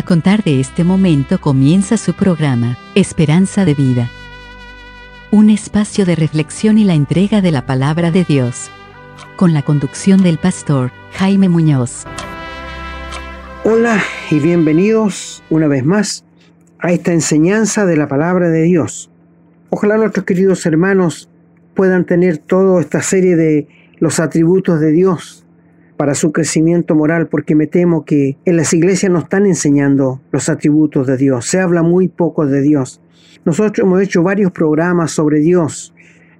A contar de este momento comienza su programa, Esperanza de Vida. Un espacio de reflexión y la entrega de la palabra de Dios. Con la conducción del pastor Jaime Muñoz. Hola y bienvenidos una vez más a esta enseñanza de la palabra de Dios. Ojalá nuestros queridos hermanos puedan tener toda esta serie de los atributos de Dios para su crecimiento moral, porque me temo que en las iglesias no están enseñando los atributos de Dios. Se habla muy poco de Dios. Nosotros hemos hecho varios programas sobre Dios.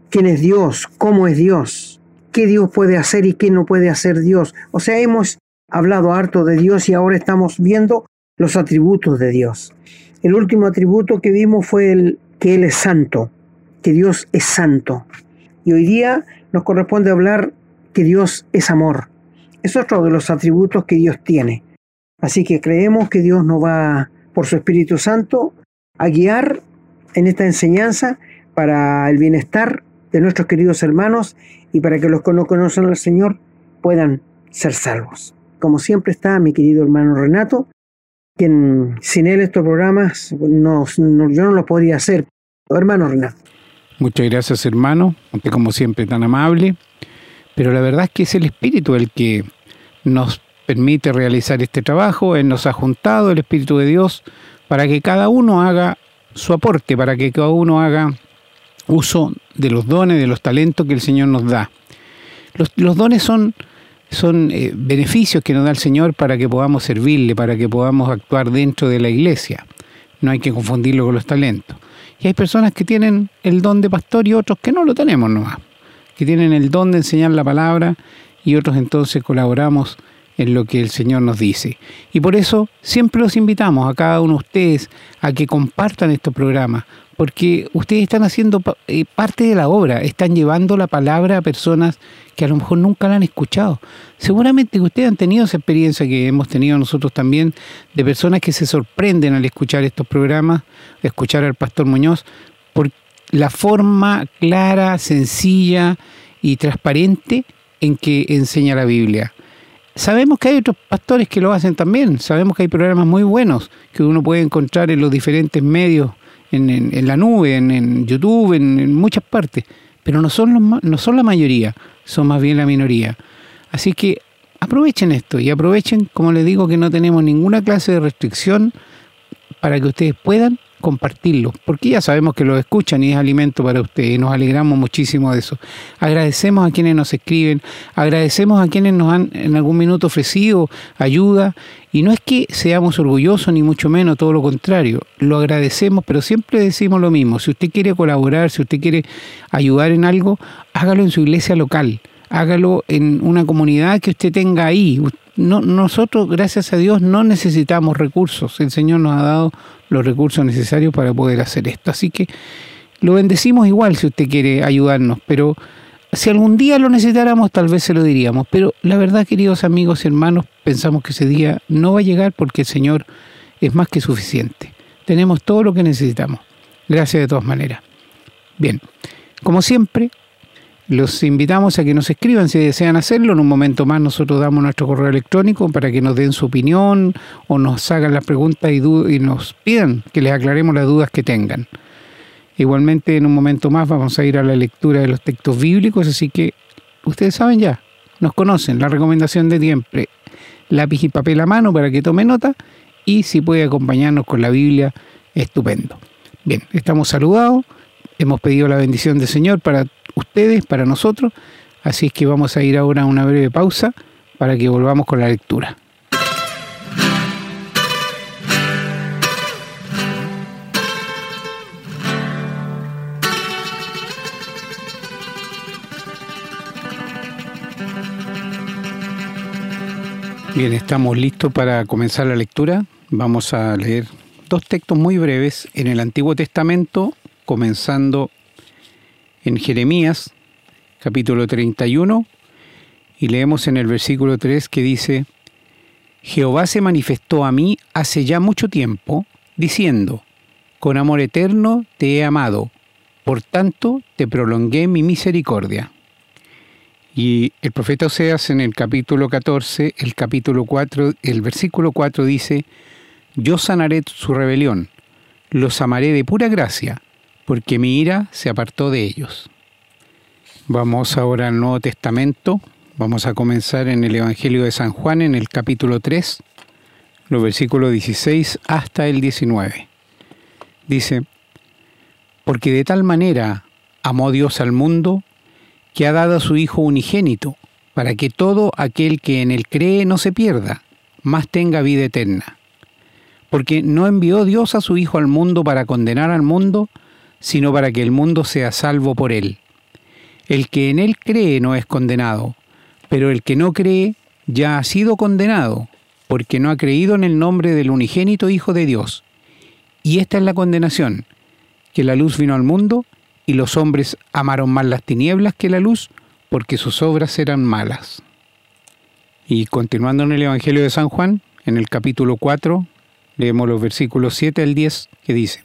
¿Quién es Dios? ¿Cómo es Dios? ¿Qué Dios puede hacer y qué no puede hacer Dios? O sea, hemos hablado harto de Dios y ahora estamos viendo los atributos de Dios. El último atributo que vimos fue el que Él es santo, que Dios es santo. Y hoy día nos corresponde hablar que Dios es amor. Es otro de los atributos que Dios tiene. Así que creemos que Dios nos va, por su Espíritu Santo, a guiar en esta enseñanza para el bienestar de nuestros queridos hermanos y para que los que no conocen al Señor puedan ser salvos. Como siempre está mi querido hermano Renato, quien sin él estos programas no, yo no lo podría hacer. Hermano Renato. Muchas gracias hermano, aunque como siempre tan amable pero la verdad es que es el Espíritu el que nos permite realizar este trabajo, Él nos ha juntado el Espíritu de Dios para que cada uno haga su aporte, para que cada uno haga uso de los dones, de los talentos que el Señor nos da. Los, dones son, son eh, beneficios que nos da el Señor para que podamos servirle, para que podamos actuar dentro de la iglesia. No hay que confundirlo con los talentos. Y hay personas que tienen el don de pastor y otros que no lo tenemos nomás que tienen el don de enseñar la palabra y otros entonces colaboramos en lo que el Señor nos dice. Y por eso siempre los invitamos a cada uno de ustedes a que compartan estos programas, porque ustedes están haciendo eh, parte de la obra, están llevando la palabra a personas que a lo mejor nunca la han escuchado. Seguramente que ustedes han tenido esa experiencia que hemos tenido nosotros también, de personas que se sorprenden al escuchar estos programas, escuchar al pastor Muñoz, por la forma clara, sencilla y transparente en que enseña la Biblia. Sabemos que hay otros pastores que lo hacen también, sabemos que hay programas muy buenos que uno puede encontrar en los diferentes medios, en, la nube, en, YouTube, en, muchas partes, pero no son, los, no son la mayoría, son más bien la minoría. Así que aprovechen esto y aprovechen, como les digo, que no tenemos ninguna clase de restricción para que ustedes puedan compartirlo, porque ya sabemos que lo escuchan y es alimento para ustedes, nos alegramos muchísimo de eso. Agradecemos a quienes nos escriben, agradecemos a quienes nos han en algún minuto ofrecido ayuda, y no es que seamos orgullosos ni mucho menos, todo lo contrario, lo agradecemos, pero siempre decimos lo mismo, si usted quiere colaborar, si usted quiere ayudar en algo, hágalo en su iglesia local, hágalo en una comunidad que usted tenga ahí. No, nosotros, gracias a Dios, no necesitamos recursos. El Señor nos ha dado los recursos necesarios para poder hacer esto. Así que lo bendecimos igual si usted quiere ayudarnos, pero si algún día lo necesitáramos, tal vez se lo diríamos. Pero la verdad, queridos amigos y hermanos, pensamos que ese día no va a llegar porque el Señor es más que suficiente. Tenemos todo lo que necesitamos. Gracias de todas maneras. Bien, como siempre, los invitamos a que nos escriban si desean hacerlo. En un momento más nosotros damos nuestro correo electrónico para que nos den su opinión o nos hagan las preguntas y, nos pidan que les aclaremos las dudas que tengan. Igualmente en un momento más vamos a ir a la lectura de los textos bíblicos, así que ustedes saben ya, nos conocen, la recomendación de siempre, lápiz y papel a mano para que tome nota y si puede acompañarnos con la Biblia, estupendo. Bien, estamos saludados, hemos pedido la bendición del Señor para ustedes, para nosotros. Así es que vamos a ir ahora a una breve pausa para que volvamos con la lectura. Bien, estamos listos para comenzar la lectura. Vamos a leer dos textos muy breves en el Antiguo Testamento, comenzando en Jeremías capítulo 31 y leemos en el versículo 3 que dice, Jehová se manifestó a mí hace ya mucho tiempo, diciendo, con amor eterno te he amado, por tanto te prolongué mi misericordia. Y el profeta Oseas en el capítulo 14, el capítulo 4, el versículo 4 dice, yo sanaré su rebelión, los amaré de pura gracia, porque mi ira se apartó de ellos. Vamos ahora al Nuevo Testamento, vamos a comenzar en el Evangelio de San Juan, en el capítulo 3, los versículos 16 hasta el 19. Dice, porque de tal manera amó Dios al mundo, que ha dado a su Hijo unigénito, para que todo aquel que en él cree no se pierda, mas tenga vida eterna. Porque no envió Dios a su Hijo al mundo para condenar al mundo, sino para que el mundo sea salvo por él. El que en él cree no es condenado, pero el que no cree ya ha sido condenado, porque no ha creído en el nombre del unigénito Hijo de Dios. Y esta es la condenación, que la luz vino al mundo, y los hombres amaron más las tinieblas que la luz, porque sus obras eran malas. Y continuando en el Evangelio de San Juan, en el capítulo 4, leemos los versículos 7 al 10, que dice,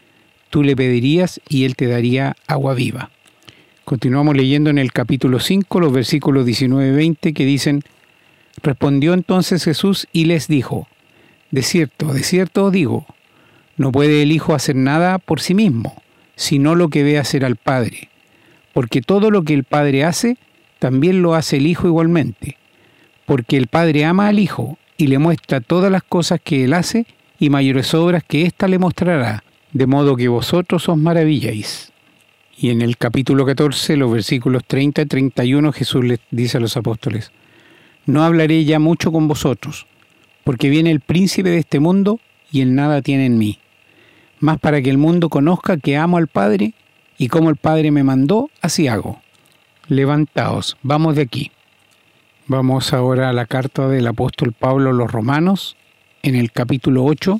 tú le pedirías y él te daría agua viva. Continuamos leyendo en el capítulo 5 los versículos 19 y 20 que dicen, Respondió entonces Jesús y les dijo, De cierto, de cierto digo, no puede el Hijo hacer nada por sí mismo, sino lo que ve hacer al Padre, porque todo lo que el Padre hace, también lo hace el Hijo igualmente porque el Padre ama al Hijo y le muestra todas las cosas que Él hace y mayores obras que ésta le mostrará, de modo que vosotros os maravilláis. Y en el capítulo 14, los versículos 30 y 31, Jesús les dice a los apóstoles, No hablaré ya mucho con vosotros, porque viene el príncipe de este mundo y él nada tiene en mí, más para que el mundo conozca que amo al Padre y como el Padre me mandó, así hago. Levantaos, vamos de aquí. Vamos ahora a la carta del apóstol Pablo a los Romanos, en el capítulo 8,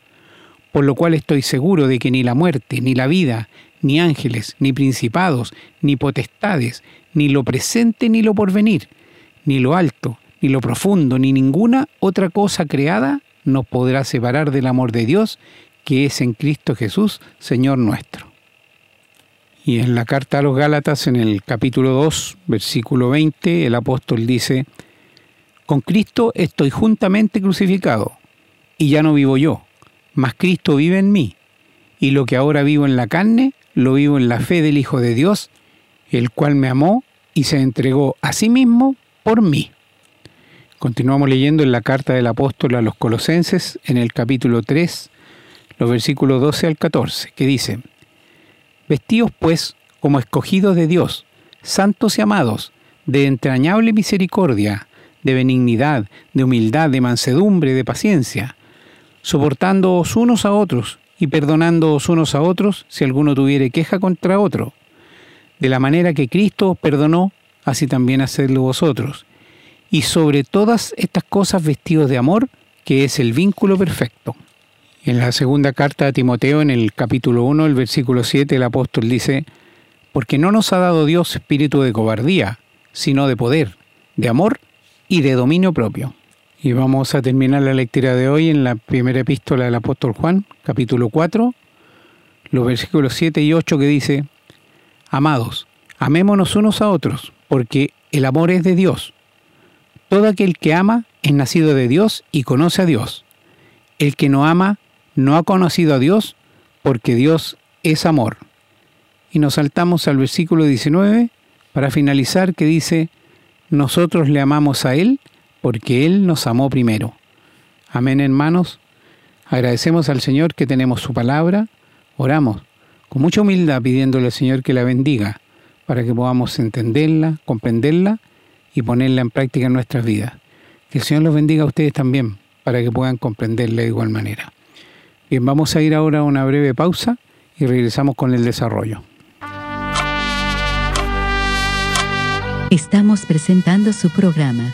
Por lo cual estoy seguro de que ni la muerte, ni la vida, ni ángeles, ni principados, ni potestades, ni lo presente, ni lo porvenir, ni lo alto, ni lo profundo, ni ninguna otra cosa creada nos podrá separar del amor de Dios que es en Cristo Jesús, Señor nuestro. Y en la carta a los Gálatas, en el capítulo 2, versículo 20, el apóstol dice, con Cristo estoy juntamente crucificado, y ya no vivo yo, mas Cristo vive en mí, y lo que ahora vivo en la carne, lo vivo en la fe del Hijo de Dios, el cual me amó y se entregó a sí mismo por mí. Continuamos leyendo en la carta del apóstol a los colosenses, en el capítulo 3, los versículos 12 al 14, que dice, Vestíos pues como escogidos de Dios, santos y amados, de entrañable misericordia, de benignidad, de humildad, de mansedumbre, de paciencia, soportándoos unos a otros y perdonándoos unos a otros si alguno tuviere queja contra otro. De la manera que Cristo os perdonó, así también hacedlo vosotros. Y sobre todas estas cosas vestidos de amor, que es el vínculo perfecto. En la segunda carta a Timoteo, en el capítulo 1, el versículo 7, el apóstol dice, Porque no nos ha dado Dios espíritu de cobardía, sino de poder, de amor y de dominio propio. Y vamos a terminar la lectura de hoy en la primera epístola del apóstol Juan, capítulo 4, los versículos 7 y 8 que dice, Amados, amémonos unos a otros, porque el amor es de Dios. Todo aquel que ama es nacido de Dios y conoce a Dios. El que no ama no ha conocido a Dios, porque Dios es amor. Y nos saltamos al versículo 19 para finalizar que dice, nosotros le amamos a Él porque Él nos amó primero. Amén, hermanos. Agradecemos al Señor que tenemos su palabra. Oramos. con mucha humildad pidiéndole al Señor que la bendiga para que podamos entenderla, comprenderla y ponerla en práctica en nuestras vidas. Que el Señor los bendiga a ustedes también para que puedan comprenderla de igual manera. Bien, vamos a ir ahora a una breve pausa y regresamos con el desarrollo. Estamos presentando su programa,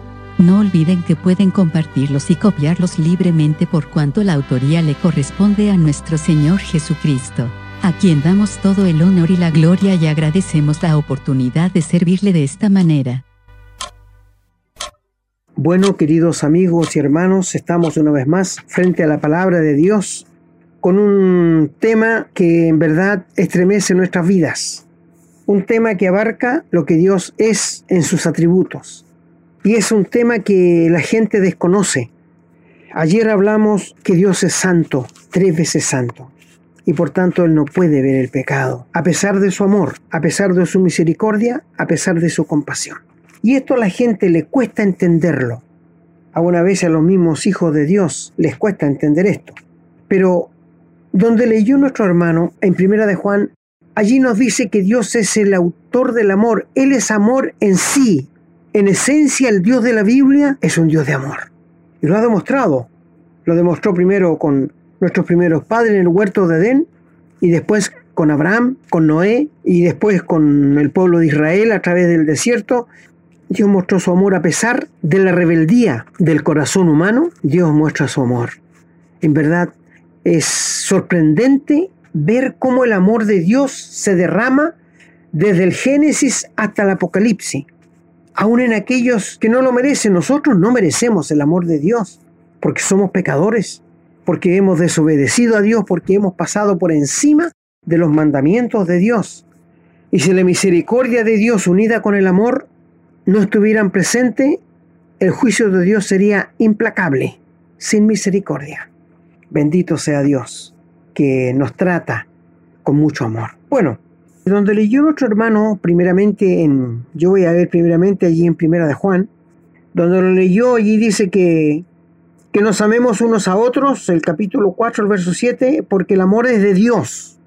No olviden que pueden compartirlos y copiarlos libremente por cuanto la autoría le corresponde a nuestro Señor Jesucristo, a quien damos todo el honor y la gloria y agradecemos la oportunidad de servirle de esta manera. Bueno, queridos amigos y hermanos, estamos una vez más frente a la palabra de Dios con un tema que en verdad estremece nuestras vidas. Un tema que abarca lo que Dios es en sus atributos. Y es un tema que la gente desconoce. Ayer hablamos que Dios es santo, tres veces santo. Y por tanto Él no puede ver el pecado, a pesar de su amor, a pesar de su misericordia, a pesar de su compasión. Y esto a la gente le cuesta entenderlo. Alguna vez a los mismos hijos de Dios les cuesta entender esto. Pero donde leyó nuestro hermano en Primera de Juan, allí nos dice que Dios es el autor del amor. Él es amor en sí. En esencia, el Dios de la Biblia es un Dios de amor. Y lo ha demostrado. Lo demostró primero con nuestros primeros padres en el huerto de Edén y después con Abraham, con Noé y después con el pueblo de Israel a través del desierto Dios mostró su amor a pesar de la rebeldía del corazón humano. Dios muestra su amor. En verdad es sorprendente ver cómo el amor de Dios se derrama desde el Génesis hasta el Apocalipsis. Aún en aquellos que no lo merecen, nosotros no merecemos el amor de Dios, porque somos pecadores, porque hemos desobedecido a Dios, porque hemos pasado por encima de los mandamientos de Dios. Y si la misericordia de Dios unida con el amor no estuvieran presentes, el juicio de Dios sería implacable, sin misericordia. Bendito sea Dios, que nos trata con mucho amor. Bueno, donde leyó nuestro hermano, primeramente en, yo voy a ver primeramente allí en Primera de Juan, donde lo leyó allí dice que, que nos amemos unos a otros, el capítulo 4, el verso 7, porque el amor es de Dios.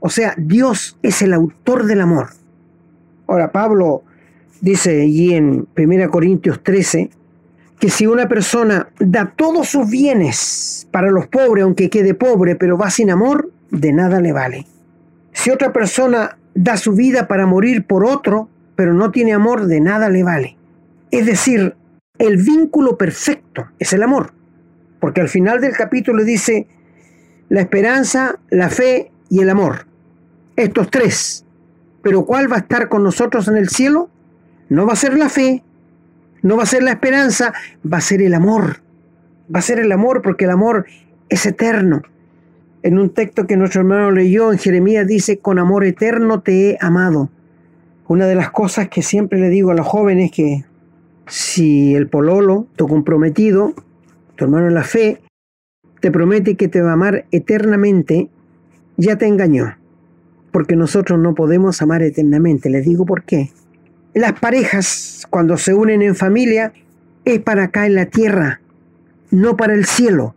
O sea, Dios es el autor del amor. Ahora, Pablo dice allí en 1 Corintios 13, que si una persona da todos sus bienes para los pobres, aunque quede pobre, pero va sin amor, de nada le vale. Si otra persona da su vida para morir por otro, pero no tiene amor, de nada le vale. Es decir, el vínculo perfecto es el amor. Porque al final del capítulo dice la esperanza, la fe y el amor. Estos tres. Pero ¿cuál va a estar con nosotros en el cielo? No va a ser la fe, no va a ser la esperanza, va a ser el amor. Va a ser el amor porque el amor es eterno. En un texto que nuestro hermano leyó en Jeremías dice, con amor eterno te he amado. Una de las cosas que siempre le digo a los jóvenes es que si el pololo, tu comprometido, tu hermano en la fe, te promete que te va a amar eternamente, ya te engañó. Porque nosotros no podemos amar eternamente. Les digo por qué. Las parejas, cuando se unen en familia, es para acá en la tierra, no para el cielo.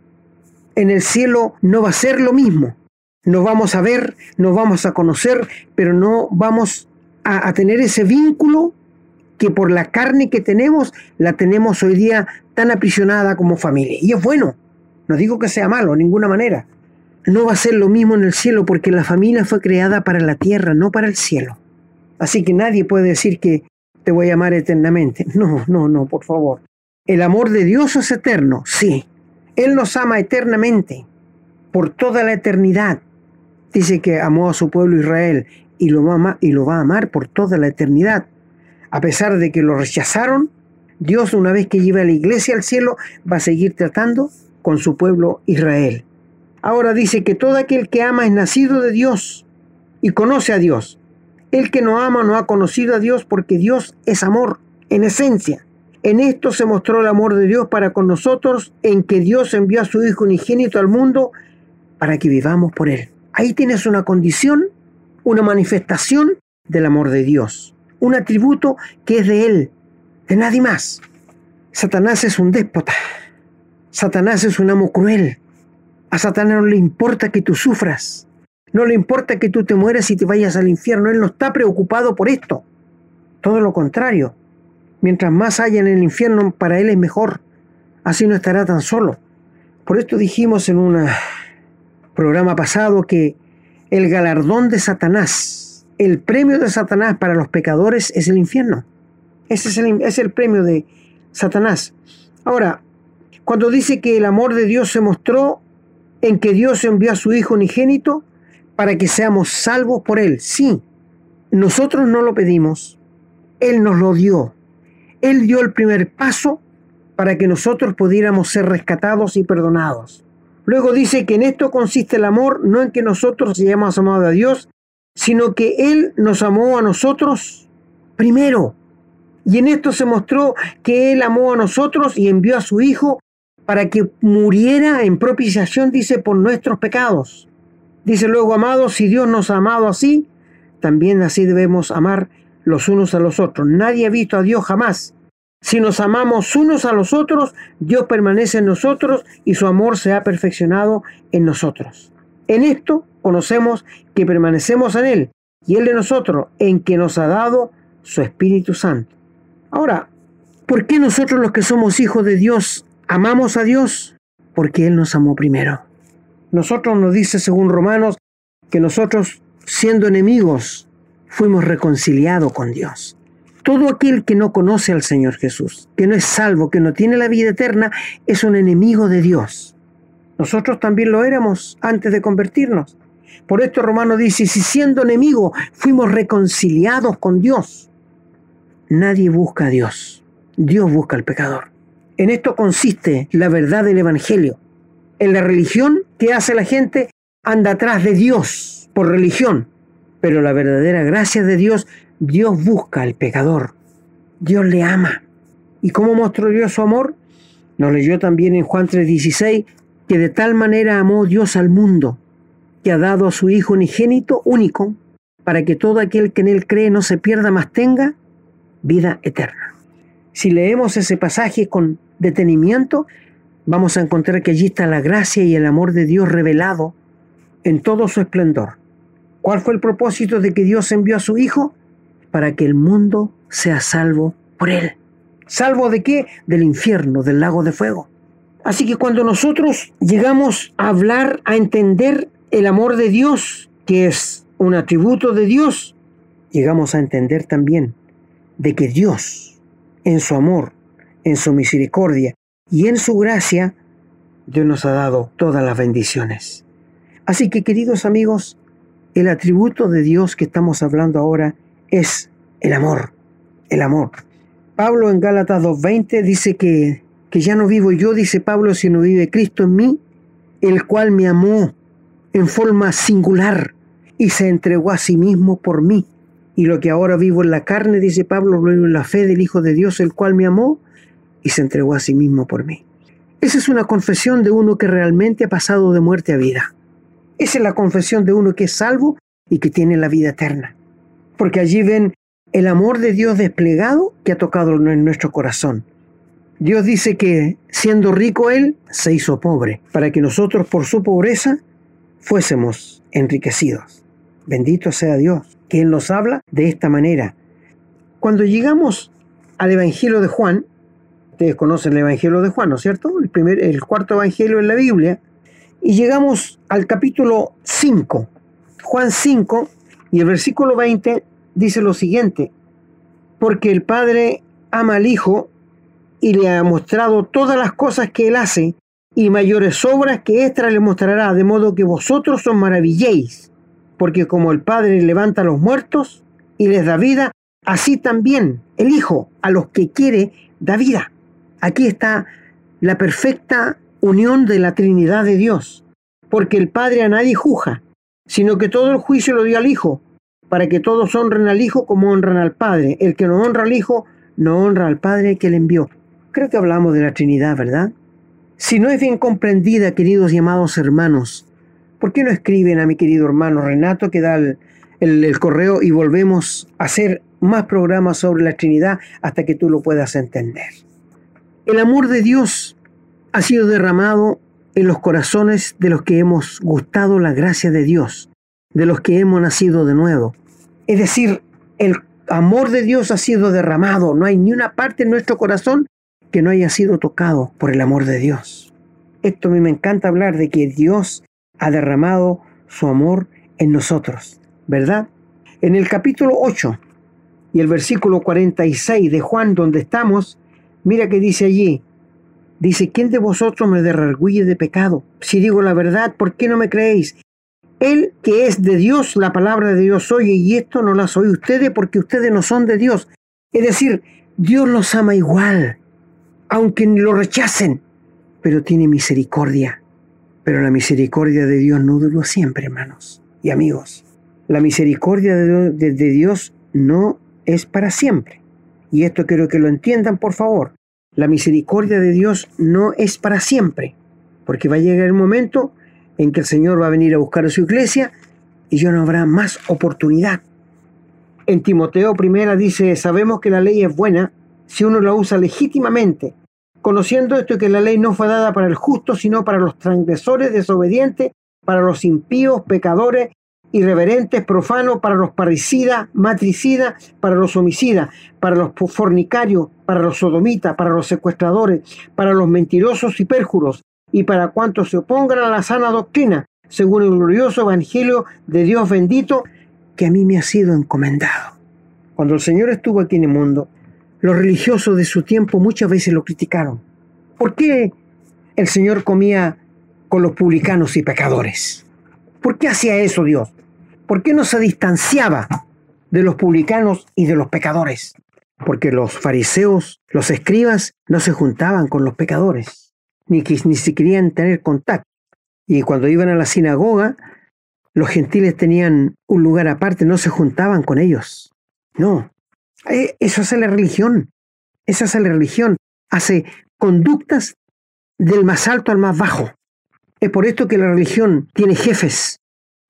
En el cielo no va a ser lo mismo. Nos vamos a ver, nos vamos a conocer, pero no vamos a, tener ese vínculo que por la carne que tenemos, la tenemos hoy día tan aprisionada como familia. Y es bueno, no digo que sea malo, de ninguna manera. No va a ser lo mismo en el cielo porque la familia fue creada para la tierra, no para el cielo. Así que nadie puede decir que te voy a amar eternamente. No, no, no, por favor. El amor de Dios es eterno, sí. Él nos ama eternamente, por toda la eternidad. Dice que amó a su pueblo Israel y lo, ama, y lo va a amar por toda la eternidad. A pesar de que lo rechazaron, Dios una vez que lleve a la iglesia al cielo va a seguir tratando con su pueblo Israel. Ahora dice que todo aquel que ama es nacido de Dios y conoce a Dios. El que no ama no ha conocido a Dios porque Dios es amor, en esencia. En esto se mostró el amor de Dios para con nosotros, en que Dios envió a su Hijo unigénito al mundo para que vivamos por Él. Ahí tienes una condición, una manifestación del amor de Dios, un atributo que es de Él, de nadie más. Satanás es un déspota, Satanás es un amo cruel, a Satanás no le importa que tú sufras, no le importa que tú te mueras y te vayas al infierno. Él no está preocupado por esto. Todo lo contrario. Mientras más haya en el infierno, para Él es mejor. Así no estará tan solo. Por esto dijimos en un programa pasado que el galardón de Satanás, el premio de Satanás para los pecadores es el infierno. Ese es el, premio de Satanás. Ahora, cuando dice que el amor de Dios se mostró en que Dios envió a su Hijo unigénito, para que seamos salvos por Él. Sí, nosotros no lo pedimos, Él nos lo dio. Él dio el primer paso para que nosotros pudiéramos ser rescatados y perdonados. Luego dice que en esto consiste el amor, no en que nosotros hayamos amado a Dios, sino que Él nos amó a nosotros primero. Y en esto se mostró que Él amó a nosotros y envió a su Hijo para que muriera en propiciación, dice, por nuestros pecados. Dice luego, amados, si Dios nos ha amado así, también así debemos amar los unos a los otros. Nadie ha visto a Dios jamás. Si nos amamos unos a los otros, Dios permanece en nosotros y su amor se ha perfeccionado en nosotros. En esto conocemos que permanecemos en Él y Él de nosotros, en que nos ha dado su Espíritu Santo. Ahora, ¿por qué nosotros los que somos hijos de Dios amamos a Dios? Porque Él nos amó primero. Nosotros nos dice, según Romanos, que nosotros, siendo enemigos, fuimos reconciliados con Dios. Todo aquel que no conoce al Señor Jesús, que no es salvo, que no tiene la vida eterna, es un enemigo de Dios. Nosotros también lo éramos antes de convertirnos. Por esto Romano dice, si siendo enemigo fuimos reconciliados con Dios, nadie busca a Dios, Dios busca al pecador. En esto consiste la verdad del Evangelio. En la religión, ¿qué hace la gente? Anda atrás de Dios por religión. Pero la verdadera gracia de Dios, Dios busca al pecador. Dios le ama. ¿Y cómo mostró Dios su amor? Nos leyó también en Juan 3:16 que de tal manera amó Dios al mundo, que ha dado a su Hijo unigénito único, para que todo aquel que en él cree no se pierda, más tenga vida eterna. Si leemos ese pasaje con detenimiento, vamos a encontrar que allí está la gracia y el amor de Dios revelado en todo su esplendor. ¿Cuál fue el propósito de que Dios envió a su Hijo? Para que el mundo sea salvo por Él. ¿Salvo de qué? Del infierno, del lago de fuego. Así que cuando nosotros llegamos a hablar, a entender el amor de Dios, que es un atributo de Dios, llegamos a entender también de que Dios, en su amor, en su misericordia y en su gracia, Dios nos ha dado todas las bendiciones. Así que queridos amigos, el atributo de Dios que estamos hablando ahora es el amor, el amor. Pablo en Gálatas 2.20 dice que, que ya no vivo yo, dice Pablo, sino vive Cristo en mí, el cual me amó en forma singular y se entregó a sí mismo por mí. Y lo que ahora vivo en la carne, dice Pablo, lo vivo en la fe del Hijo de Dios, el cual me amó y se entregó a sí mismo por mí. Esa es una confesión de uno que realmente ha pasado de muerte a vida. Esa es la confesión de uno que es salvo y que tiene la vida eterna. Porque allí ven el amor de Dios desplegado que ha tocado en nuestro corazón. Dios dice que siendo rico Él, se hizo pobre, para que nosotros por su pobreza fuésemos enriquecidos. Bendito sea Dios, que Él nos habla de esta manera. Cuando llegamos al Evangelio de Juan, Ustedes conocen el Evangelio de Juan, ¿no es cierto? El, primer, el cuarto Evangelio en la Biblia. Y llegamos al capítulo 5, Juan 5, y el versículo 20 dice lo siguiente, porque el Padre ama al Hijo y le ha mostrado todas las cosas que Él hace, y mayores obras que éstas le mostrará, de modo que vosotros os maravilléis, porque como el Padre levanta a los muertos y les da vida, así también el Hijo a los que quiere da vida. Aquí está la perfecta unión de la Trinidad de Dios, porque el Padre a nadie juzga, sino que todo el juicio lo dio al Hijo, para que todos honren al Hijo como honran al Padre. El que no honra al Hijo, no honra al Padre que le envió. Creo que hablamos de la Trinidad, ¿verdad? Si no es bien comprendida, queridos y amados hermanos, ¿por qué no escriben a mi querido hermano Renato que da el, el correo y volvemos a hacer más programas sobre la Trinidad hasta que tú lo puedas entender? El amor de Dios ha sido derramado en los corazones de los que hemos gustado la gracia de Dios, de los que hemos nacido de nuevo. Es decir, el amor de Dios ha sido derramado. No hay ni una parte en nuestro corazón que no haya sido tocado por el amor de Dios. Esto a mí me encanta hablar de que Dios ha derramado su amor en nosotros, ¿verdad? En el capítulo 8 y el versículo 46 de Juan, donde estamos, mira que dice allí, dice, ¿quién de vosotros me derrarguye de pecado? Si digo la verdad, ¿por qué no me creéis? Él que es de Dios, la palabra de Dios oye, y esto no la oye ustedes porque ustedes no son de Dios. Es decir, Dios los ama igual, aunque lo rechacen, pero tiene misericordia. Pero la misericordia de Dios no duró siempre, hermanos y amigos. La misericordia de Dios no es para siempre. Y esto quiero que lo entiendan, por favor. La misericordia de Dios no es para siempre, porque va a llegar el momento en que el Señor va a venir a buscar a su iglesia y ya no habrá más oportunidad. En Timoteo primera dice, sabemos que la ley es buena si uno la usa legítimamente, conociendo esto que la ley no fue dada para el justo, sino para los transgresores, desobedientes, para los impíos, pecadores, irreverentes, profanos, para los parricidas, matricidas, para los homicidas, para los fornicarios, para los sodomitas, para los secuestradores, para los mentirosos y perjuros, y para cuantos se opongan a la sana doctrina, según el glorioso Evangelio de Dios bendito que a mí me ha sido encomendado. Cuando el Señor estuvo aquí en el mundo, los religiosos de su tiempo muchas veces lo criticaron. ¿Por qué el Señor comía con los publicanos y pecadores? ¿Por qué hacía eso Dios? ¿Por qué no se distanciaba de los publicanos y de los pecadores? Porque los fariseos, los escribas, no se juntaban con los pecadores ni, ni si querían tener contacto. Y cuando iban a la sinagoga, los gentiles tenían un lugar aparte, no se juntaban con ellos. No, eh, eso hace la religión. Eso hace la religión. Hace conductas del más alto al más bajo. Es por esto que la religión tiene jefes,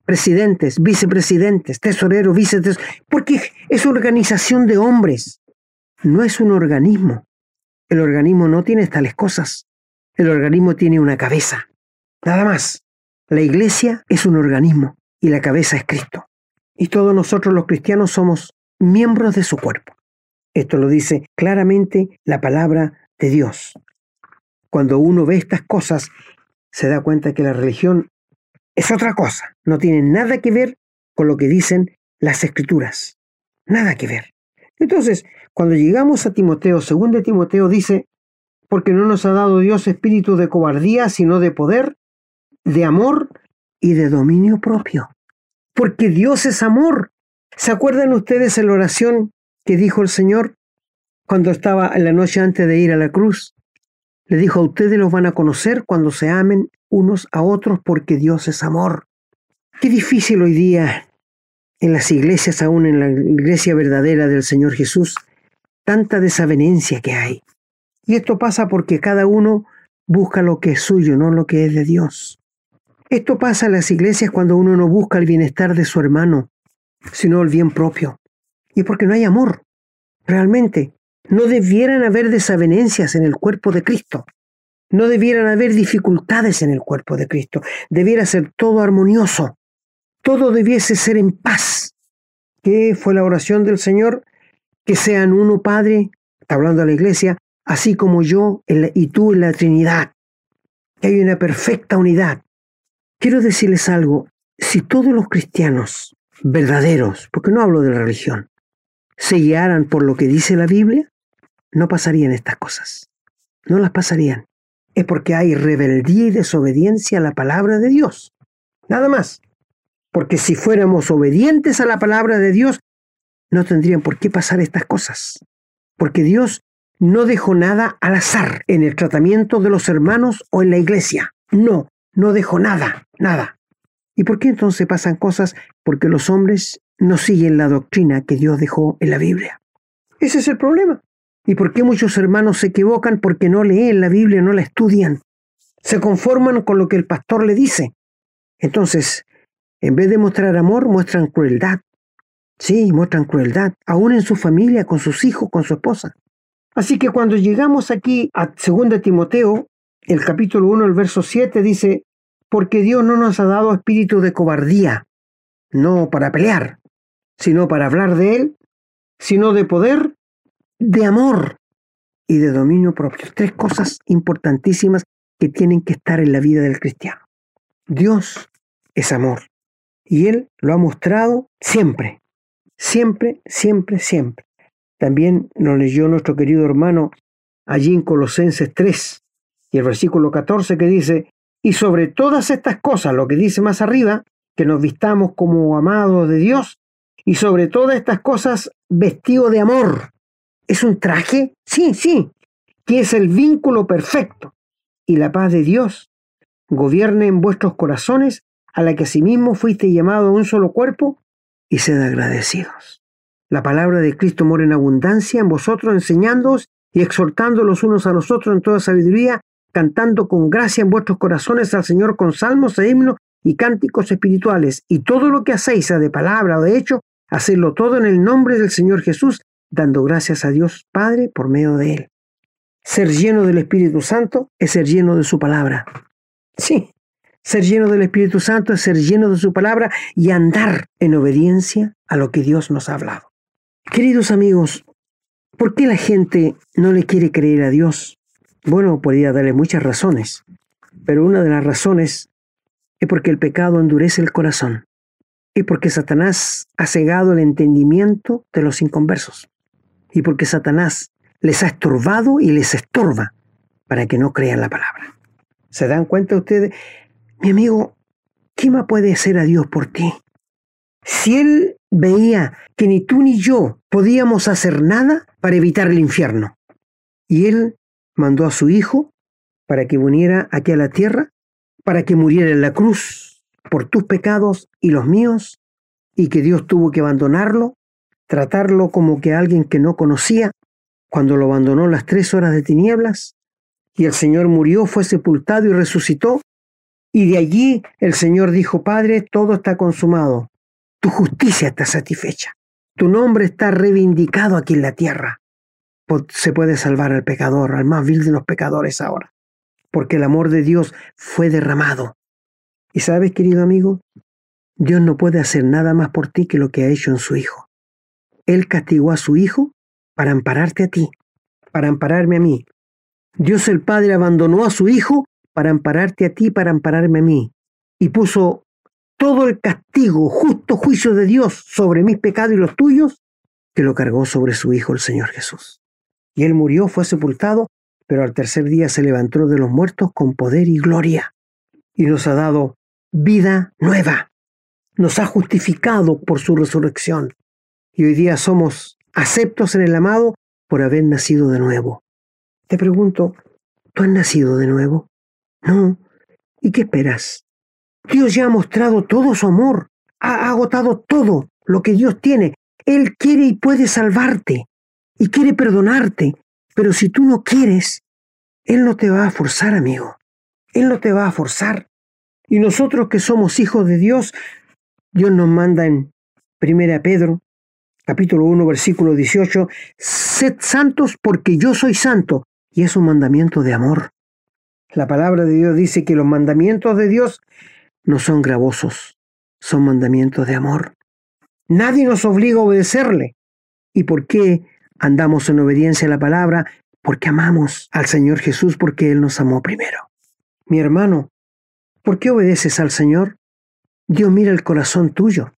presidentes, vicepresidentes, tesoreros, vicetesoreros, porque es organización de hombres, no es un organismo. El organismo no tiene tales cosas. El organismo tiene una cabeza. Nada más. La iglesia es un organismo y la cabeza es Cristo. Y todos nosotros los cristianos somos miembros de su cuerpo. Esto lo dice claramente la palabra de Dios. Cuando uno ve estas cosas, se da cuenta que la religión es otra cosa. No tiene nada que ver con lo que dicen las escrituras. Nada que ver. Entonces, cuando llegamos a Timoteo, según de Timoteo dice, porque no nos ha dado Dios espíritu de cobardía, sino de poder, de amor y de dominio propio. Porque Dios es amor. ¿Se acuerdan ustedes en la oración que dijo el Señor cuando estaba en la noche antes de ir a la cruz? Le dijo, a ustedes los van a conocer cuando se amen unos a otros porque Dios es amor. Qué difícil hoy día en las iglesias, aún en la iglesia verdadera del Señor Jesús, tanta desavenencia que hay. Y esto pasa porque cada uno busca lo que es suyo, no lo que es de Dios. Esto pasa en las iglesias cuando uno no busca el bienestar de su hermano, sino el bien propio. Y porque no hay amor. Realmente, no debieran haber desavenencias en el cuerpo de Cristo. No debieran haber dificultades en el cuerpo de Cristo. Debiera ser todo armonioso. Todo debiese ser en paz. ¿Qué fue la oración del Señor? Que sean uno, Padre, está hablando a la iglesia, así como yo y tú en la Trinidad, que hay una perfecta unidad. Quiero decirles algo, si todos los cristianos verdaderos, porque no hablo de la religión, se guiaran por lo que dice la Biblia, no pasarían estas cosas. No las pasarían. Es porque hay rebeldía y desobediencia a la palabra de Dios. Nada más. Porque si fuéramos obedientes a la palabra de Dios, no tendrían por qué pasar estas cosas. Porque Dios no dejó nada al azar en el tratamiento de los hermanos o en la iglesia. No, no dejó nada, nada. ¿Y por qué entonces pasan cosas? Porque los hombres no siguen la doctrina que Dios dejó en la Biblia. Ese es el problema. ¿Y por qué muchos hermanos se equivocan? Porque no leen la Biblia, no la estudian. Se conforman con lo que el pastor le dice. Entonces, en vez de mostrar amor, muestran crueldad. Sí, muestran crueldad, aún en su familia, con sus hijos, con su esposa. Así que cuando llegamos aquí a 2 Timoteo, el capítulo 1, el verso 7 dice, porque Dios no nos ha dado espíritu de cobardía, no para pelear, sino para hablar de Él, sino de poder, de amor y de dominio propio. Tres cosas importantísimas que tienen que estar en la vida del cristiano. Dios es amor y Él lo ha mostrado siempre, siempre, siempre, siempre. También nos leyó nuestro querido hermano allí en Colosenses 3 y el versículo 14 que dice, y sobre todas estas cosas, lo que dice más arriba, que nos vistamos como amados de Dios, y sobre todas estas cosas vestido de amor, ¿Es un traje? Sí, sí, que es el vínculo perfecto. Y la paz de Dios gobierne en vuestros corazones, a la que asimismo fuiste llamado a un solo cuerpo, y sed agradecidos. La palabra de Cristo mora en abundancia en vosotros, enseñándoos y exhortando los unos a los otros en toda sabiduría, cantando con gracia en vuestros corazones al Señor con salmos e himnos y cánticos espirituales. Y todo lo que hacéis, sea de palabra o de hecho, hacedlo todo en el nombre del Señor Jesús, dando gracias a Dios Padre por medio de Él. Ser lleno del Espíritu Santo es ser lleno de su palabra. Sí, ser lleno del Espíritu Santo es ser lleno de su palabra y andar en obediencia a lo que Dios nos ha hablado. Queridos amigos, ¿por qué la gente no le quiere creer a Dios? Bueno, podría darle muchas razones, pero una de las razones es porque el pecado endurece el corazón y porque Satanás ha cegado el entendimiento de los inconversos y porque Satanás les ha estorbado y les estorba para que no crean la palabra. ¿Se dan cuenta ustedes? Mi amigo, ¿qué más puede hacer a Dios por ti? Si Él veía que ni tú ni yo podíamos hacer nada para evitar el infierno, y Él mandó a su Hijo para que viniera aquí a la tierra, para que muriera en la cruz por tus pecados y los míos, y que Dios tuvo que abandonarlo tratarlo como que alguien que no conocía, cuando lo abandonó las tres horas de tinieblas, y el Señor murió, fue sepultado y resucitó, y de allí el Señor dijo, Padre, todo está consumado, tu justicia está satisfecha, tu nombre está reivindicado aquí en la tierra. Se puede salvar al pecador, al más vil de los pecadores ahora, porque el amor de Dios fue derramado. Y sabes, querido amigo, Dios no puede hacer nada más por ti que lo que ha hecho en su Hijo. Él castigó a su Hijo para ampararte a ti, para ampararme a mí. Dios el Padre abandonó a su Hijo para ampararte a ti, para ampararme a mí. Y puso todo el castigo, justo juicio de Dios sobre mis pecados y los tuyos, que lo cargó sobre su Hijo el Señor Jesús. Y Él murió, fue sepultado, pero al tercer día se levantó de los muertos con poder y gloria. Y nos ha dado vida nueva. Nos ha justificado por su resurrección y hoy día somos aceptos en el amado por haber nacido de nuevo. Te pregunto, ¿tú has nacido de nuevo? No. ¿Y qué esperas? Dios ya ha mostrado todo su amor, ha agotado todo lo que Dios tiene. Él quiere y puede salvarte y quiere perdonarte, pero si tú no quieres, Él no te va a forzar, amigo. Él no te va a forzar. Y nosotros que somos hijos de Dios, Dios nos manda en Primera Pedro capítulo 1, versículo 18, sed santos porque yo soy santo. Y es un mandamiento de amor. La palabra de Dios dice que los mandamientos de Dios no son gravosos, son mandamientos de amor. Nadie nos obliga a obedecerle. ¿Y por qué andamos en obediencia a la palabra? Porque amamos al Señor Jesús, porque Él nos amó primero. Mi hermano, ¿por qué obedeces al Señor? Dios mira el corazón tuyo.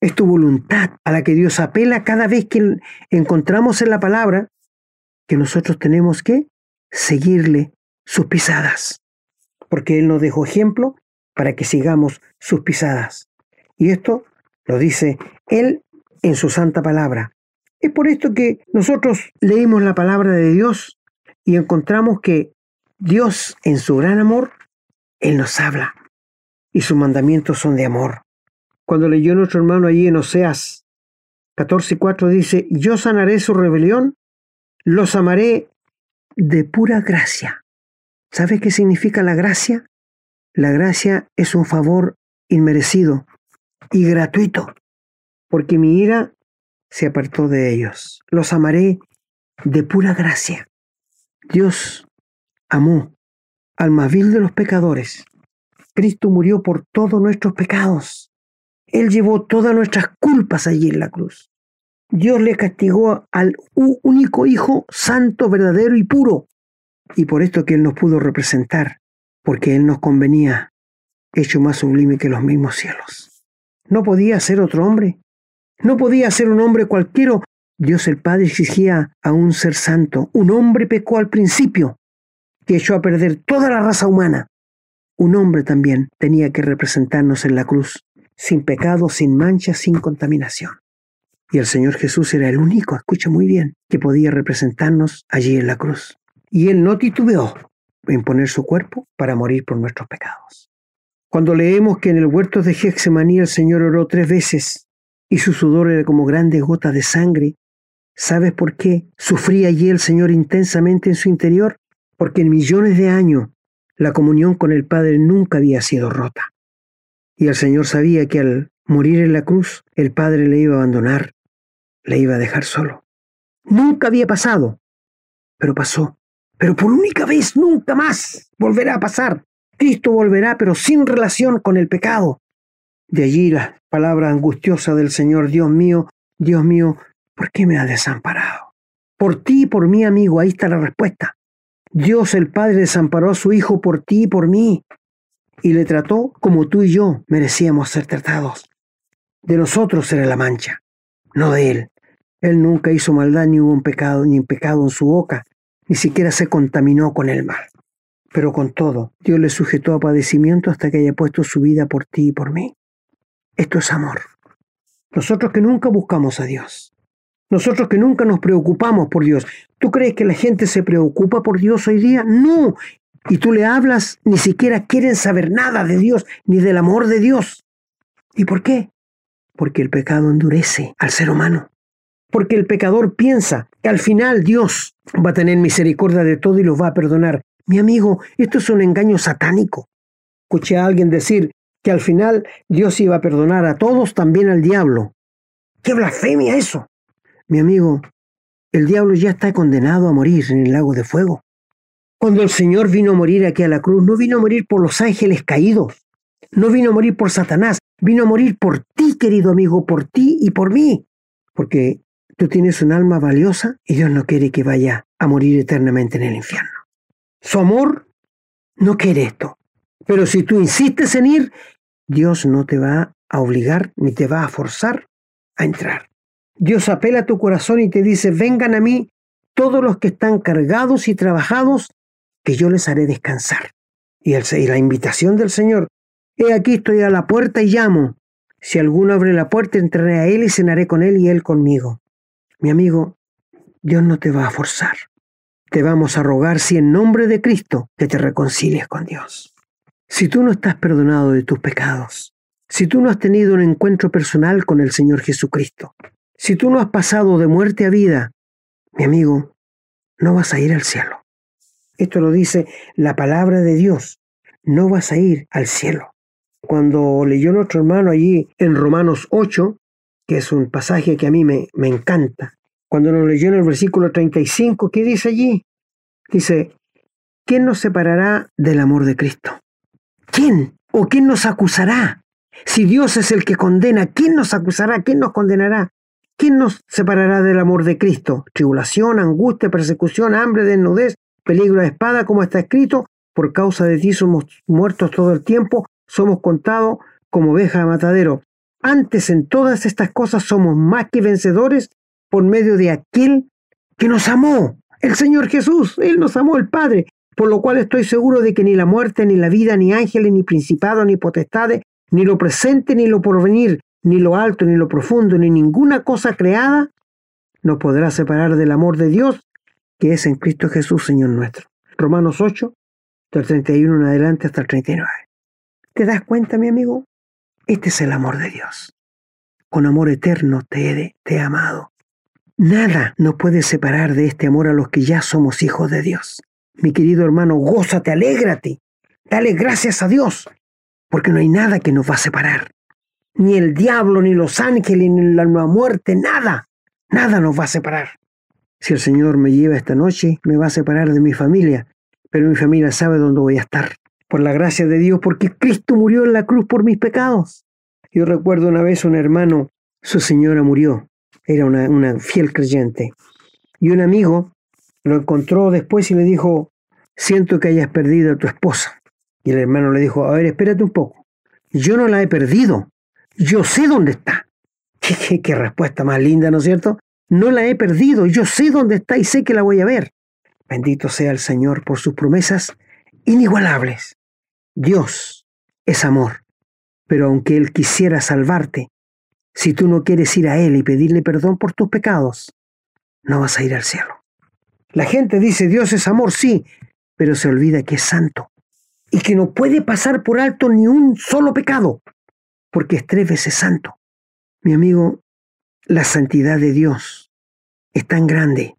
Es tu voluntad a la que Dios apela cada vez que encontramos en la palabra que nosotros tenemos que seguirle sus pisadas. Porque Él nos dejó ejemplo para que sigamos sus pisadas. Y esto lo dice Él en su santa palabra. Es por esto que nosotros leímos la palabra de Dios y encontramos que Dios en su gran amor, Él nos habla y sus mandamientos son de amor. Cuando leyó nuestro hermano allí en Oseas 14:4 dice, yo sanaré su rebelión, los amaré de pura gracia. ¿Sabes qué significa la gracia? La gracia es un favor inmerecido y gratuito, porque mi ira se apartó de ellos. Los amaré de pura gracia. Dios amó al más vil de los pecadores. Cristo murió por todos nuestros pecados. Él llevó todas nuestras culpas allí en la cruz. Dios le castigó al único Hijo santo, verdadero y puro. Y por esto que Él nos pudo representar, porque Él nos convenía, hecho más sublime que los mismos cielos. No podía ser otro hombre. No podía ser un hombre cualquiera. Dios el Padre exigía a un ser santo. Un hombre pecó al principio, que echó a perder toda la raza humana. Un hombre también tenía que representarnos en la cruz, sin pecado, sin mancha, sin contaminación. Y el Señor Jesús era el único, escucha muy bien, que podía representarnos allí en la cruz. Y Él no titubeó en poner su cuerpo para morir por nuestros pecados. Cuando leemos que en el huerto de Gexemaní el Señor oró tres veces y su sudor era como grandes gotas de sangre, ¿sabes por qué sufría allí el Señor intensamente en su interior? Porque en millones de años la comunión con el Padre nunca había sido rota. Y el Señor sabía que al morir en la cruz el Padre le iba a abandonar le iba a dejar solo. Nunca había pasado, pero pasó. Pero por única vez, nunca más volverá a pasar. Cristo volverá, pero sin relación con el pecado. De allí la palabra angustiosa del Señor, Dios mío, Dios mío, ¿por qué me ha desamparado? Por ti y por mí, amigo, ahí está la respuesta. Dios el Padre desamparó a su Hijo por ti y por mí, y le trató como tú y yo merecíamos ser tratados. De nosotros era la mancha, no de Él. Él nunca hizo maldad ni hubo un pecado, ni un pecado en su boca, ni siquiera se contaminó con el mal. Pero con todo, Dios le sujetó a padecimiento hasta que haya puesto su vida por ti y por mí. Esto es amor. Nosotros que nunca buscamos a Dios. Nosotros que nunca nos preocupamos por Dios. ¿Tú crees que la gente se preocupa por Dios hoy día? No. Y tú le hablas, ni siquiera quieren saber nada de Dios, ni del amor de Dios. ¿Y por qué? Porque el pecado endurece al ser humano porque el pecador piensa que al final Dios va a tener misericordia de todo y los va a perdonar. Mi amigo, esto es un engaño satánico. Escuché a alguien decir que al final Dios iba a perdonar a todos, también al diablo. ¡Qué blasfemia eso! Mi amigo, el diablo ya está condenado a morir en el lago de fuego. Cuando el Señor vino a morir aquí a la cruz, no vino a morir por los ángeles caídos, no vino a morir por Satanás, vino a morir por ti, querido amigo, por ti y por mí. Porque Tú tienes un alma valiosa y Dios no quiere que vaya a morir eternamente en el infierno. Su amor no quiere esto. Pero si tú insistes en ir, Dios no te va a obligar ni te va a forzar a entrar. Dios apela a tu corazón y te dice, vengan a mí todos los que están cargados y trabajados, que yo les haré descansar. Y, la invitación del Señor, he aquí estoy a la puerta y llamo. Si alguno abre la puerta, entraré a él y cenaré con él y él conmigo. Mi amigo, Dios no te va a forzar. Te vamos a rogar si en nombre de Cristo que te reconcilies con Dios. Si tú no estás perdonado de tus pecados, si tú no has tenido un encuentro personal con el Señor Jesucristo, si tú no has pasado de muerte a vida, mi amigo, no vas a ir al cielo. Esto lo dice la palabra de Dios. No vas a ir al cielo. Cuando leyó nuestro hermano allí en Romanos 8, que es un pasaje que a mí me, me encanta. Cuando nos leyó en el versículo 35, ¿qué dice allí? Dice, ¿quién nos separará del amor de Cristo? ¿Quién? ¿O quién nos acusará? Si Dios es el que condena, ¿quién nos acusará? ¿Quién nos condenará? ¿Quién nos separará del amor de Cristo? Tribulación, angustia, persecución, hambre, desnudez, peligro de espada, como está escrito, por causa de ti somos muertos todo el tiempo, somos contados como ovejas de matadero. Antes en todas estas cosas somos más que vencedores por medio de aquel que nos amó, el Señor Jesús. Él nos amó, el Padre. Por lo cual estoy seguro de que ni la muerte, ni la vida, ni ángeles, ni principados, ni potestades, ni lo presente, ni lo porvenir, ni lo alto, ni lo profundo, ni ninguna cosa creada nos podrá separar del amor de Dios que es en Cristo Jesús, Señor nuestro. Romanos 8, del 31 en adelante hasta el 39. ¿Te das cuenta, mi amigo? Este es el amor de Dios. Con amor eterno te he, te he amado. Nada nos puede separar de este amor a los que ya somos hijos de Dios. Mi querido hermano, gózate, alégrate. Dale gracias a Dios, porque no hay nada que nos va a separar. Ni el diablo, ni los ángeles, ni la nueva muerte, nada. Nada nos va a separar. Si el Señor me lleva esta noche, me va a separar de mi familia, pero mi familia sabe dónde voy a estar. Por la gracia de Dios, porque Cristo murió en la cruz por mis pecados. Yo recuerdo una vez un hermano, su señora murió, era una, fiel creyente, y un amigo lo encontró después y le dijo, siento que hayas perdido a tu esposa. Y el hermano le dijo, a ver, espérate un poco, yo no la he perdido, yo sé dónde está. Qué, qué, respuesta más linda, ¿no es cierto? No la he perdido, yo sé dónde está y sé que la voy a ver. Bendito sea el Señor por sus promesas inigualables. Dios es amor, pero aunque Él quisiera salvarte, si tú no quieres ir a Él y pedirle perdón por tus pecados, no vas a ir al cielo. La gente dice Dios es amor, sí, pero se olvida que es santo y que no puede pasar por alto ni un solo pecado, porque es tres veces santo. Mi amigo, la santidad de Dios es tan grande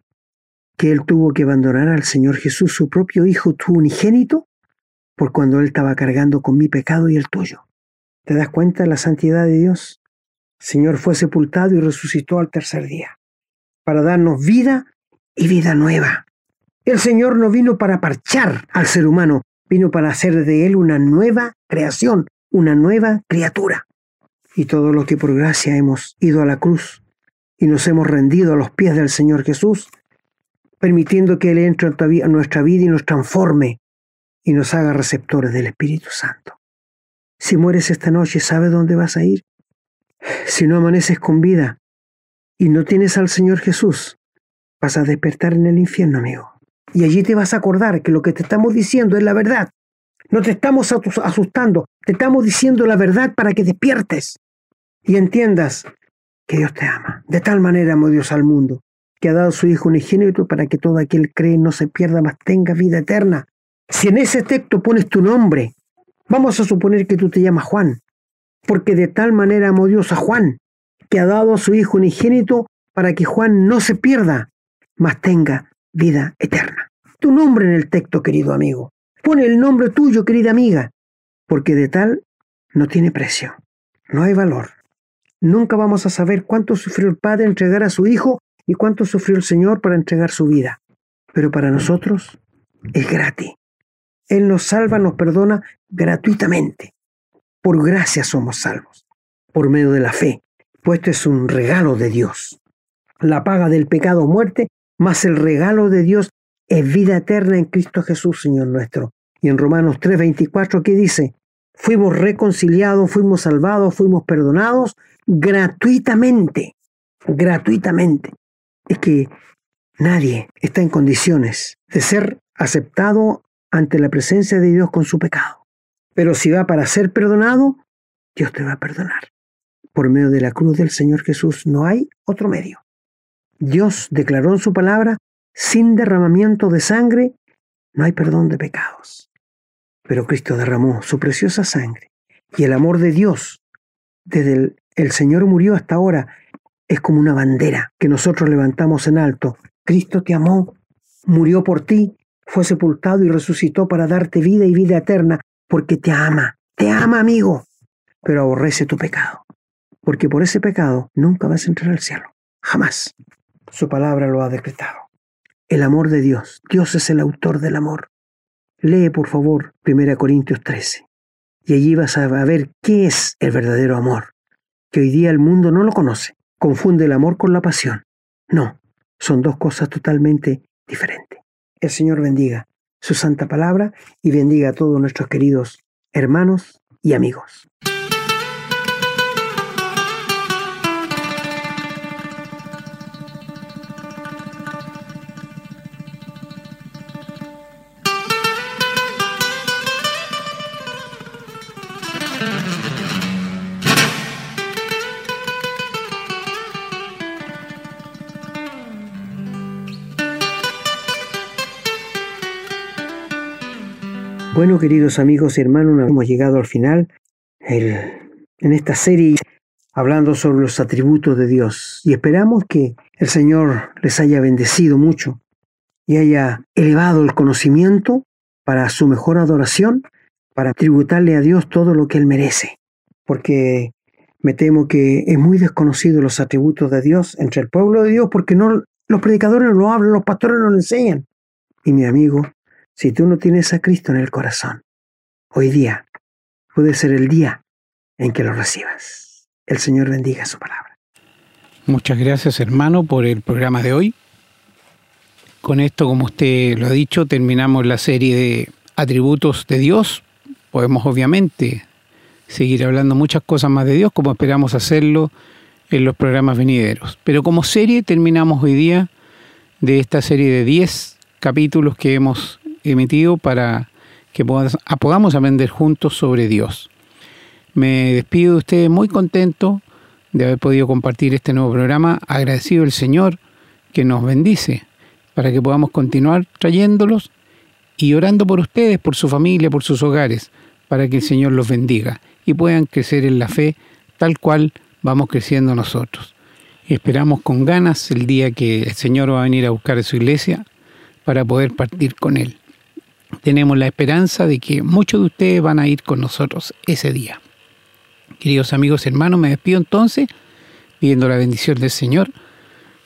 que Él tuvo que abandonar al Señor Jesús, su propio Hijo, tu unigénito, por cuando Él estaba cargando con mi pecado y el tuyo. ¿Te das cuenta de la santidad de Dios? El Señor fue sepultado y resucitó al tercer día, para darnos vida y vida nueva. El Señor no vino para parchar al ser humano, vino para hacer de él una nueva creación, una nueva criatura. Y todo lo que por gracia hemos ido a la cruz y nos hemos rendido a los pies del Señor Jesús, permitiendo que Él entre a nuestra vida y nos transforme y nos haga receptores del Espíritu Santo. Si mueres esta noche, ¿sabes dónde vas a ir? Si no amaneces con vida y no tienes al Señor Jesús, vas a despertar en el infierno, amigo. Y allí te vas a acordar que lo que te estamos diciendo es la verdad. No te estamos asustando, te estamos diciendo la verdad para que despiertes y entiendas que Dios te ama. De tal manera amó Dios al mundo, que ha dado su Hijo unigénito para que todo aquel cree no se pierda, mas tenga vida eterna. Si en ese texto pones tu nombre, vamos a suponer que tú te llamas Juan, porque de tal manera amó Dios a Juan, que ha dado a su Hijo unigénito para que Juan no se pierda, mas tenga vida eterna. Tu nombre en el texto, querido amigo. Pone el nombre tuyo, querida amiga, porque de tal no tiene precio, no hay valor. Nunca vamos a saber cuánto sufrió el Padre entregar a su Hijo y cuánto sufrió el Señor para entregar su vida. Pero para nosotros es gratis. Él nos salva, nos perdona gratuitamente. Por gracia somos salvos, por medio de la fe, pues esto es un regalo de Dios. La paga del pecado muerte mas el regalo de Dios es vida eterna en Cristo Jesús, Señor nuestro. Y en Romanos 3:24, ¿qué dice? Fuimos reconciliados, fuimos salvados, fuimos perdonados gratuitamente, gratuitamente. Es que nadie está en condiciones de ser aceptado ante la presencia de Dios con su pecado. Pero si va para ser perdonado, Dios te va a perdonar. Por medio de la cruz del Señor Jesús no hay otro medio. Dios declaró en su palabra, sin derramamiento de sangre no hay perdón de pecados. Pero Cristo derramó su preciosa sangre y el amor de Dios, desde el, el Señor murió hasta ahora, es como una bandera que nosotros levantamos en alto. Cristo te amó, murió por ti, fue sepultado y resucitó para darte vida y vida eterna, porque te ama, te ama amigo, pero aborrece tu pecado, porque por ese pecado nunca vas a entrar al cielo, jamás. Su palabra lo ha decretado. El amor de Dios. Dios es el autor del amor. Lee, por favor, 1 Corintios 13. Y allí vas a ver qué es el verdadero amor, que hoy día el mundo no lo conoce. Confunde el amor con la pasión. No, son dos cosas totalmente diferentes. El Señor bendiga su santa palabra y bendiga a todos nuestros queridos hermanos y amigos. Bueno, queridos amigos y hermanos, hemos llegado al final. En esta serie hablando sobre los atributos de Dios y esperamos que el Señor les haya bendecido mucho y haya elevado el conocimiento para su mejor adoración, para tributarle a Dios todo lo que Él merece. Porque me temo que es muy desconocido los atributos de Dios entre el pueblo de Dios porque no, los predicadores no lo hablan, los pastores no lo enseñan. Y mi amigo, si tú no tienes a Cristo en el corazón, hoy día puede ser el día en que lo recibas. El Señor bendiga su palabra. Muchas gracias hermano por el programa de hoy. Con esto, como usted lo ha dicho, terminamos la serie de atributos de Dios. Podemos obviamente seguir hablando muchas cosas más de Dios, como esperamos hacerlo en los programas venideros. Pero como serie terminamos hoy día de esta serie de 10 capítulos que hemos emitido para que podamos aprender juntos sobre Dios. Me despido de ustedes muy contento de haber podido compartir este nuevo programa, agradecido al Señor que nos bendice para que podamos continuar trayéndolos y orando por ustedes, por su familia, por sus hogares, para que el Señor los bendiga y puedan crecer en la fe tal cual vamos creciendo nosotros. Esperamos con ganas el día que el Señor va a venir a buscar a su iglesia para poder partir con Él. Tenemos la esperanza de que muchos de ustedes van a ir con nosotros ese día. Queridos amigos hermanos, me despido entonces pidiendo la bendición del Señor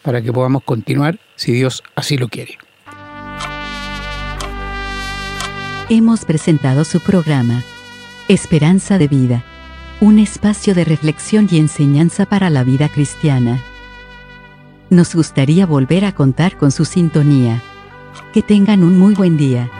para que podamos continuar si Dios así lo quiere. Hemos presentado su programa, Esperanza de Vida, un espacio de reflexión y enseñanza para la vida cristiana. Nos gustaría volver a contar con su sintonía. Que tengan un muy buen día.